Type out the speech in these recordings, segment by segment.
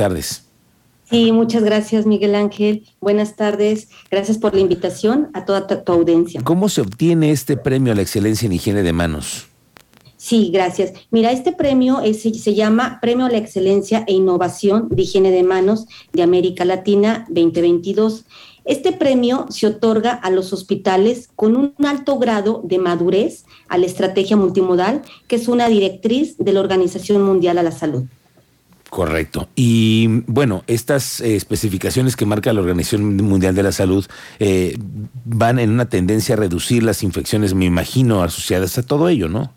tardes. Sí, muchas gracias Miguel Ángel. Buenas tardes. Gracias por la invitación a toda tu, audiencia. ¿Cómo se obtiene este premio a la excelencia en higiene de manos? Sí, gracias. Mira, este premio se llama Premio a la Excelencia e Innovación de Higiene de Manos de América Latina 2022. Este premio se otorga a los hospitales con un alto grado de madurez a la estrategia multimodal, que es una directriz de la Organización Mundial a la Salud. Correcto. Y bueno, estas eh, especificaciones que marca la Organización Mundial de la Salud eh, van en una tendencia a reducir las infecciones, me imagino, asociadas a todo ello, ¿no?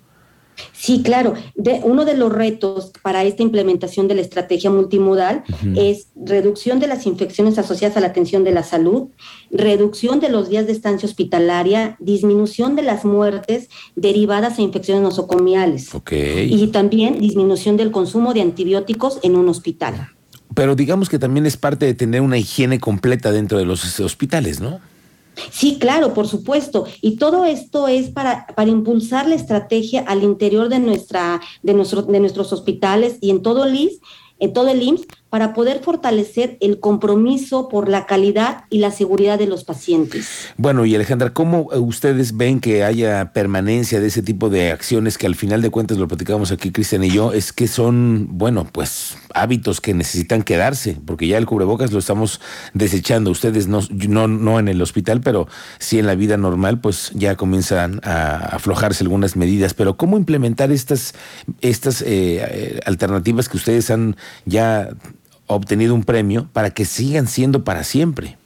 Sí, claro. De, uno de los retos para esta implementación de la estrategia multimodal es reducción de las infecciones asociadas a la atención de la salud, reducción de los días de estancia hospitalaria, disminución de las muertes derivadas a infecciones nosocomiales y también disminución del consumo de antibióticos en un hospital. Pero digamos que también es parte de tener una higiene completa dentro de los hospitales, ¿no? Sí, claro, por supuesto. Y todo esto es para, para impulsar la estrategia al interior de, nuestra, de, nuestro, de nuestros hospitales y en todo el IMSS, en todo el IMSS para poder fortalecer el compromiso por la calidad y la seguridad de los pacientes. Bueno, y Alejandra, ¿cómo ustedes ven que haya permanencia de ese tipo de acciones que al final de cuentas lo platicamos aquí Cristian y yo, es que son, bueno, pues hábitos que necesitan quedarse, porque ya el cubrebocas lo estamos desechando, ustedes no, no, no en el hospital, pero sí en la vida normal, pues ya comienzan a aflojarse algunas medidas, pero ¿cómo implementar estas, estas eh, alternativas que ustedes han ya obtenido un premio para que sigan siendo para siempre.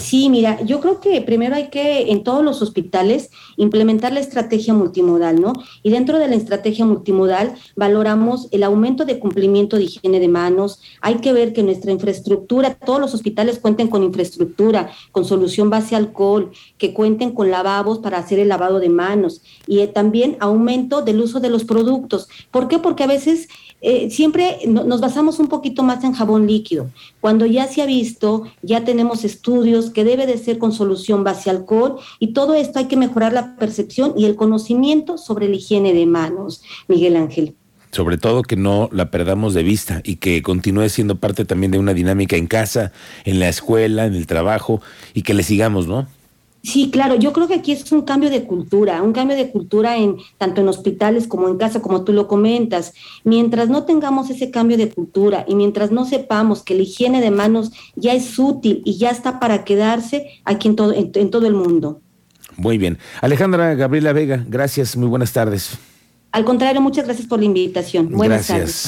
Sí, mira, yo creo que primero hay que en todos los hospitales implementar la estrategia multimodal, ¿no? Y dentro de la estrategia multimodal valoramos el aumento de cumplimiento de higiene de manos, hay que ver que nuestra infraestructura, todos los hospitales cuenten con infraestructura, con solución base alcohol, que cuenten con lavabos para hacer el lavado de manos y eh, también aumento del uso de los productos. ¿Por qué? Porque a veces eh, siempre nos basamos un poquito más en jabón líquido. Cuando ya se ha visto, ya tenemos estudios que debe de ser con solución base alcohol y todo esto hay que mejorar la percepción y el conocimiento sobre la higiene de manos, Miguel Ángel. Sobre todo que no la perdamos de vista y que continúe siendo parte también de una dinámica en casa, en la escuela, en el trabajo y que le sigamos, ¿no? Sí, claro, yo creo que aquí es un cambio de cultura, un cambio de cultura en tanto en hospitales como en casa, como tú lo comentas. Mientras no tengamos ese cambio de cultura y mientras no sepamos que la higiene de manos ya es útil y ya está para quedarse aquí en todo, en, todo el mundo. Muy bien. Alejandra Gabriela Vega, gracias, muy buenas tardes. Al contrario, muchas gracias por la invitación. Buenas tardes.